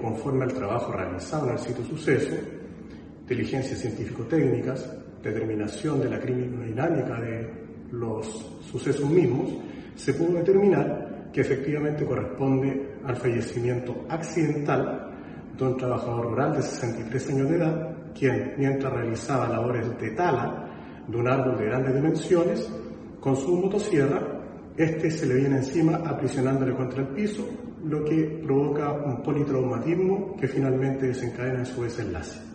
Conforme al trabajo realizado en el sitio suceso, diligencias científico-técnicas, determinación de la criminodinámica de los sucesos mismos, se pudo determinar que efectivamente corresponde al fallecimiento accidental de un trabajador rural de 63 años de edad, quien mientras realizaba labores de tala de un árbol de grandes dimensiones, con su motosierra, este se le viene encima aprisionándole contra el piso, lo que provoca un politraumatismo que finalmente desencadena en su desenlace.